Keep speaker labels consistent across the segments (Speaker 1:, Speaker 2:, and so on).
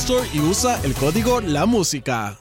Speaker 1: Store y usa el código La Música.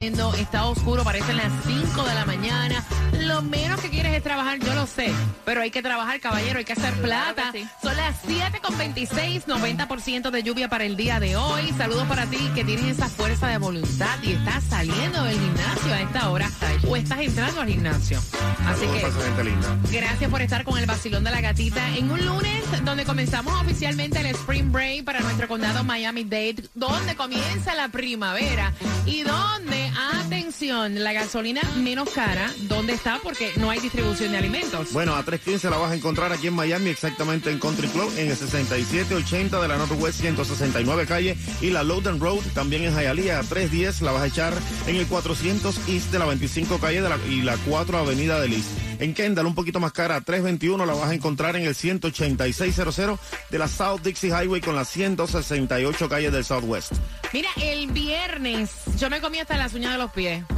Speaker 2: Está oscuro, parecen las 5 de la mañana. Lo menos que quieres es trabajar, yo lo sé. Pero hay que trabajar, caballero, hay que hacer plata. Son las 7 con 26, 90% de lluvia para el día de hoy. Saludos para ti que tienes esa fuerza de voluntad y estás saliendo del gimnasio a esta hora o estás entrando al gimnasio. Así que gracias por estar con el vacilón de la gatita en un lunes donde comenzamos oficialmente el Spring Break para nuestro condado Miami-Dade, donde comienza la primavera y donde Atención, la gasolina menos cara, ¿dónde está? Porque no hay distribución de alimentos.
Speaker 3: Bueno, a 3.15 la vas a encontrar aquí en Miami, exactamente en Country Club, en el 6780 de la Northwest 169 calle y la Loudon Road, también en Hialeah, a 3.10 la vas a echar en el 400 East de la 25 calle de la, y la 4 avenida del East. En Kendall, un poquito más cara, 321 la vas a encontrar en el 18600 de la South Dixie Highway con la 168 calle del Southwest.
Speaker 2: Mira, el viernes yo me comí hasta las uñas de los pies.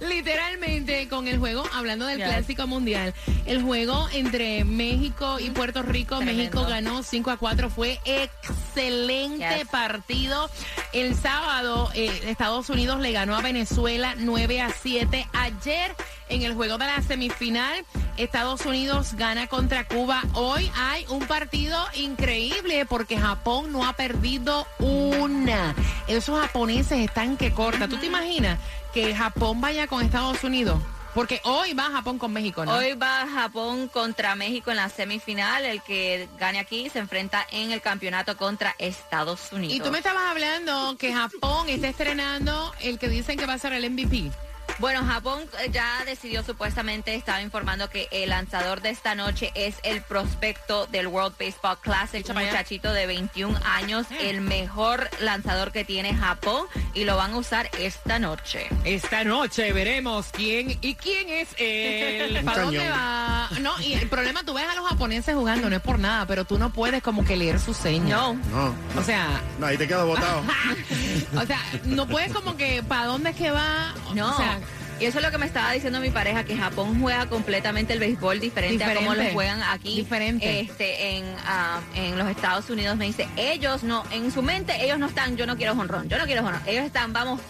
Speaker 2: Literalmente con el juego, hablando del clásico mundial, el juego entre México y Puerto Rico, México ganó 5 a 4, fue excelente partido. El sábado eh, Estados Unidos le ganó a Venezuela 9 a 7. Ayer en el juego de la semifinal, Estados Unidos gana contra Cuba. Hoy hay un partido increíble porque Japón no ha perdido una. Esos japoneses están que corta. ¿Tú te imaginas que Japón vaya con Estados Unidos? Porque hoy va Japón con México, ¿no?
Speaker 4: Hoy va Japón contra México en la semifinal. El que gane aquí se enfrenta en el campeonato contra Estados Unidos.
Speaker 2: Y tú me estabas hablando que Japón está estrenando el que dicen que va a ser el MVP.
Speaker 4: Bueno, Japón eh, ya decidió supuestamente, estaba informando que el lanzador de esta noche es el prospecto del World Baseball Classic, un muchachito de 21 años, eh. el mejor lanzador que tiene Japón y lo van a usar esta noche.
Speaker 2: Esta noche veremos quién y quién es el ¿Para dónde va? No, y el problema, tú ves a los japoneses jugando, no es por nada, pero tú no puedes como que leer su señas.
Speaker 4: No.
Speaker 2: O sea...
Speaker 3: No, ahí te quedas botado.
Speaker 2: o sea, no puedes como que, ¿para dónde es que va?
Speaker 4: No.
Speaker 2: O sea,
Speaker 4: y eso es lo que me estaba diciendo mi pareja, que Japón juega completamente el béisbol diferente, a como lo juegan aquí.
Speaker 2: Diferente.
Speaker 4: Este, en, ah, en los Estados Unidos me dice, ellos no, en su mente ellos no están, yo no quiero honrón, yo no quiero honrón. Ellos están, vamos,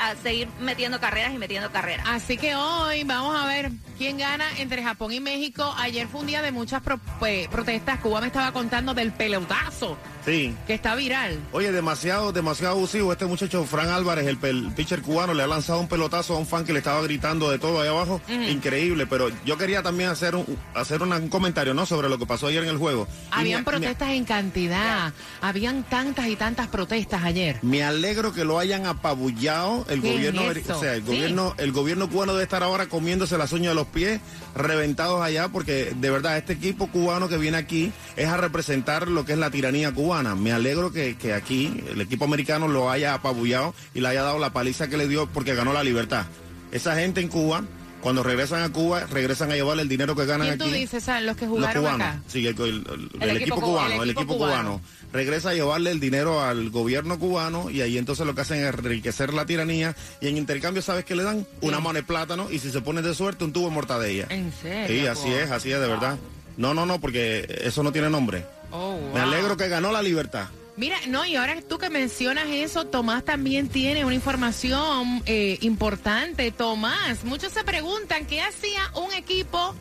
Speaker 4: a seguir metiendo carreras y metiendo carreras.
Speaker 2: Así que hoy vamos a ver quién gana entre Japón y México. Ayer fue un día de muchas pues, protestas. Cuba me estaba contando del pelotazo.
Speaker 3: Sí.
Speaker 2: Que está viral.
Speaker 3: Oye, demasiado, demasiado abusivo. Este muchacho, Fran Álvarez, el, pitcher cubano, le ha lanzado un pelotazo a un fan que le estaba gritando de todo ahí abajo. Increíble, pero yo quería también hacer un, hacer un comentario, ¿no? Sobre lo que pasó ayer en el juego.
Speaker 2: Habían protestas en cantidad. Habían tantas y tantas protestas ayer.
Speaker 3: Me alegro que lo hayan apabullado. El gobierno, o sea, el gobierno, el gobierno cubano debe estar ahora comiéndose las uñas de los pies, reventados allá, porque de verdad, este equipo cubano que viene aquí es a representar lo que es la tiranía cubana. Me alegro que, aquí el equipo americano lo haya apabullado y le haya dado la paliza que le dio porque ganó la libertad. Esa gente en Cuba cuando regresan a Cuba, regresan a llevarle el dinero que ganan
Speaker 2: ¿Quién
Speaker 3: aquí.
Speaker 2: tú dices? los que jugaron
Speaker 3: los cubanos.
Speaker 2: acá.
Speaker 3: Sí, el, equipo, cubano, el equipo, cubano. Regresa a llevarle el dinero al gobierno cubano y ahí entonces lo que hacen es enriquecer la tiranía y en intercambio, ¿sabes qué le dan? Una mano de plátano y si se pone de suerte, un tubo de mortadella.
Speaker 2: ¿En serio?
Speaker 3: Sí, así es, así es, de verdad. No, no, no, porque eso no tiene nombre. Oh, Me alegro que ganó la libertad.
Speaker 2: Mira, no, y ahora tú que mencionas eso, Tomás también tiene una información eh, importante. Tomás, muchos se preguntan qué hacía un equipo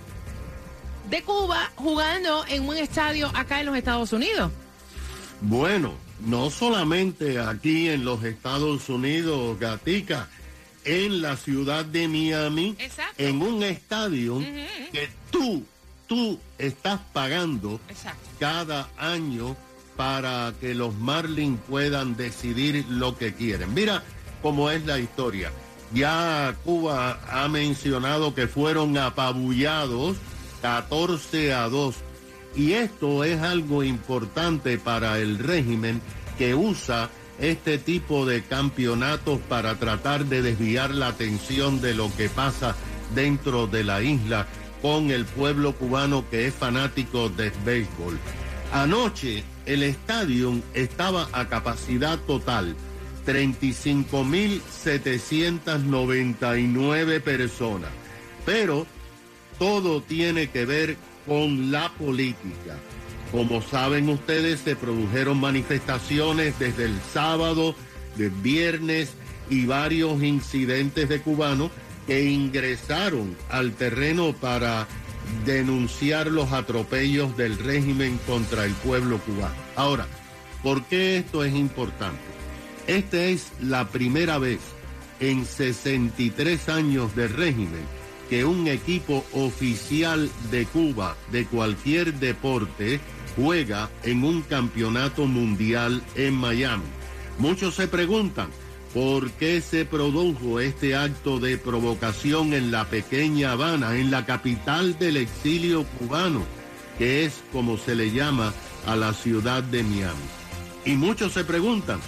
Speaker 2: de Cuba jugando en un estadio acá en los Estados Unidos.
Speaker 5: Bueno, no solamente aquí en los Estados Unidos, Gatica, en la ciudad de Miami, en un estadio que tú, tú estás pagando cada año para que los Marlins puedan decidir lo que quieren. Mira cómo es la historia. Ya Cuba ha mencionado que fueron apabullados 14 a 2. Y esto es algo importante para el régimen que usa este tipo de campeonatos para tratar de desviar la atención de lo que pasa dentro de la isla con el pueblo cubano que es fanático de béisbol. Anoche el estadio estaba a capacidad total, 35.799 personas, pero todo tiene que ver con la política. Como saben ustedes, se produjeron manifestaciones desde el sábado, del viernes y varios incidentes de cubanos que ingresaron al terreno para denunciar los atropellos del régimen contra el pueblo cubano. Ahora, ¿por qué esto es importante? Esta es la primera vez en 63 años de régimen que un equipo oficial de Cuba de cualquier deporte juega en un campeonato mundial en Miami. Muchos se preguntan, ¿Por qué se produjo este acto de provocación en la pequeña Habana, en la capital del exilio cubano, que es como se le llama a la ciudad de Miami? Y muchos se preguntan,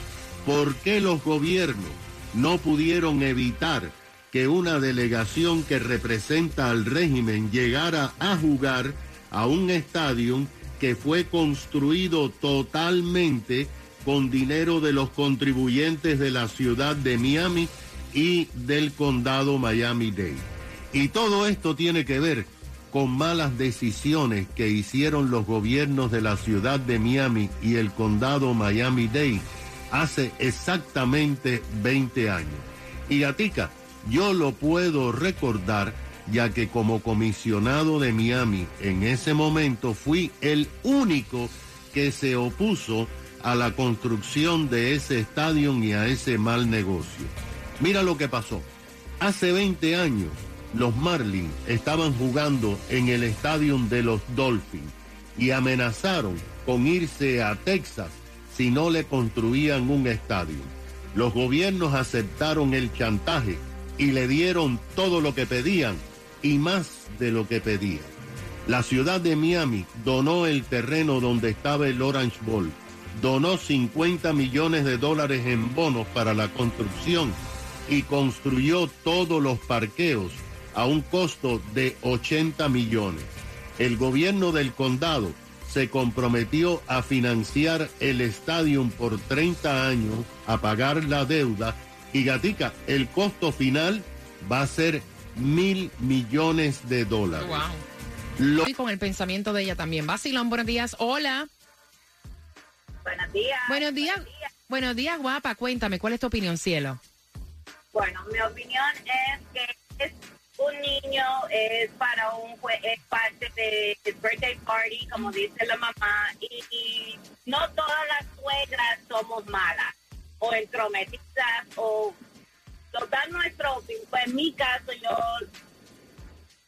Speaker 5: ¿por qué los gobiernos no pudieron evitar que una delegación que representa al régimen llegara a jugar a un estadio que fue construido totalmente con dinero de los contribuyentes de la ciudad de Miami y del condado Miami-Dade. Y todo esto tiene que ver con malas decisiones que hicieron los gobiernos de la ciudad de Miami y el condado Miami-Dade hace exactamente 20 años. Y Gatica, yo lo puedo recordar ya que como comisionado de Miami en ese momento fui el único que se opuso a la construcción de ese estadio y a ese mal negocio. Mira lo que pasó. Hace 20 años los Marlins estaban jugando en el estadio de los Dolphins y amenazaron con irse a Texas si no le construían un estadio. Los gobiernos aceptaron el chantaje y le dieron todo lo que pedían y más de lo que pedían. La ciudad de Miami donó el terreno donde estaba el Orange Bowl donó 50 millones de dólares en bonos para la construcción y construyó todos los parqueos a un costo de 80 millones. El gobierno del condado se comprometió a financiar el estadio por 30 años, a pagar la deuda y Gatica, el costo final va a ser mil millones de dólares.
Speaker 2: Y con el pensamiento de ella también. Basilón, buenos días. Hola.
Speaker 6: Buenos días.
Speaker 2: Buenos días. Buenos días, guapa. Cuéntame, ¿cuál es tu opinión, cielo?
Speaker 6: Bueno, mi opinión es que es un niño, es para un es parte de birthday party, como dice la mamá, y, no todas las suegras somos malas o entrometidas o total nuestro pues en mi caso yo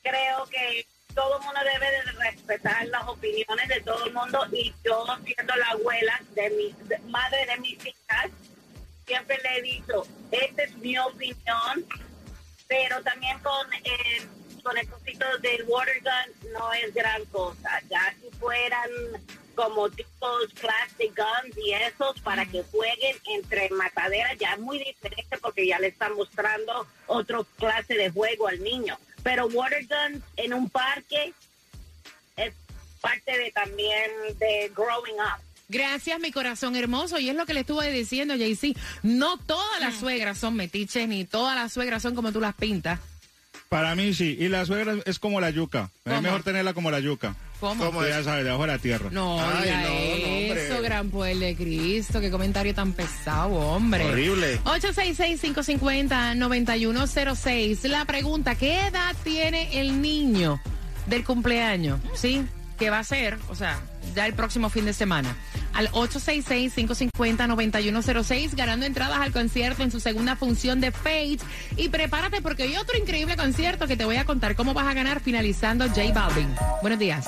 Speaker 6: creo que todo el mundo debe de respetar las opiniones de todo el mundo y yo siendo la abuela de mi madre de mis hijas, siempre le he dicho, esta es mi opinión, pero también con, eh, con el cosito del water gun no es gran cosa. Ya si fueran como tipos plastic guns y esos para que jueguen entre mataderas ya es muy diferente porque ya le están mostrando otro clase de juego al niño pero water guns en un parque es parte de también de growing up.
Speaker 2: Gracias, mi corazón hermoso. Y es lo que le estuve diciendo, JC. No todas las mm. suegras son metiches, ni todas las suegras son como tú las pintas.
Speaker 7: Para mí sí. Y la suegra es como la yuca. Es mejor tenerla como la yuca.
Speaker 2: ¿Cómo?
Speaker 3: ¿Cómo
Speaker 7: Ya sabes, debajo de la tierra.
Speaker 2: No,
Speaker 3: Ay, no, no,
Speaker 2: gran poder de Cristo. Qué comentario tan pesado, hombre.
Speaker 3: Horrible.
Speaker 2: 866-550-9106. La pregunta, ¿qué edad tiene el niño del cumpleaños? ¿Sí? ¿Qué va a ser? O sea, ya el próximo fin de semana. Al 866-550-9106, ganando entradas al concierto en su segunda función de Fate. Y prepárate porque hay otro increíble concierto que te voy a contar cómo vas a ganar finalizando J Balvin. Buenos días.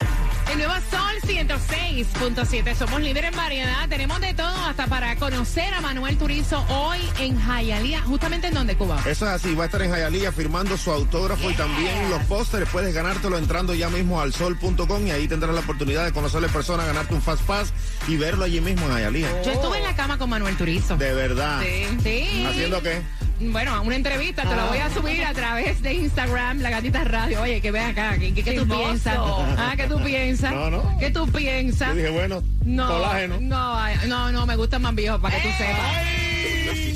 Speaker 2: El nuevo Sol 106.7. Somos líderes en variedad. Tenemos de todo hasta para conocer a Manuel Turizo hoy en Jayalía. Justamente en donde, Cuba.
Speaker 3: Eso es así, va a estar en Jayalía firmando su autógrafo y también los pósteres. Puedes ganártelo entrando ya mismo al sol.com y ahí tendrás la oportunidad de conocerle persona, ganarte un Fast Pass y verlo allí mismo en Jayalía.
Speaker 2: Yo estuve en la cama con Manuel Turizo.
Speaker 3: De verdad.
Speaker 2: Sí. Sí.
Speaker 3: ¿Haciendo qué?
Speaker 2: Bueno, una entrevista, te la voy a subir a través de Instagram, La Gatita Radio. Oye, que vean acá, ¿qué, qué tú piensas? Ah, ¿qué tú piensas?
Speaker 3: No, no.
Speaker 2: ¿Qué tú piensas?
Speaker 3: Yo dije, bueno,
Speaker 2: No,
Speaker 3: colágeno.
Speaker 2: no, no, no, me gustan más viejos, para que tú sepas.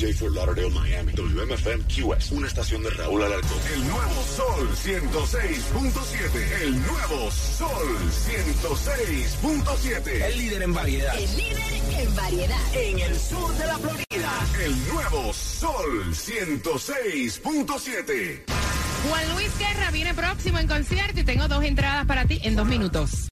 Speaker 8: WFTJ for Lauderdale, Miami. WMFM QS. Una estación de Raúl Alarcón.
Speaker 9: El nuevo Sol 106.7. El nuevo Sol 106.7.
Speaker 10: El líder en variedad.
Speaker 11: El líder en variedad.
Speaker 10: En el sur de la Florida.
Speaker 9: El nuevo Sol 106.7.
Speaker 2: Juan Luis Guerra viene próximo en concierto y tengo dos entradas para ti en dos minutos.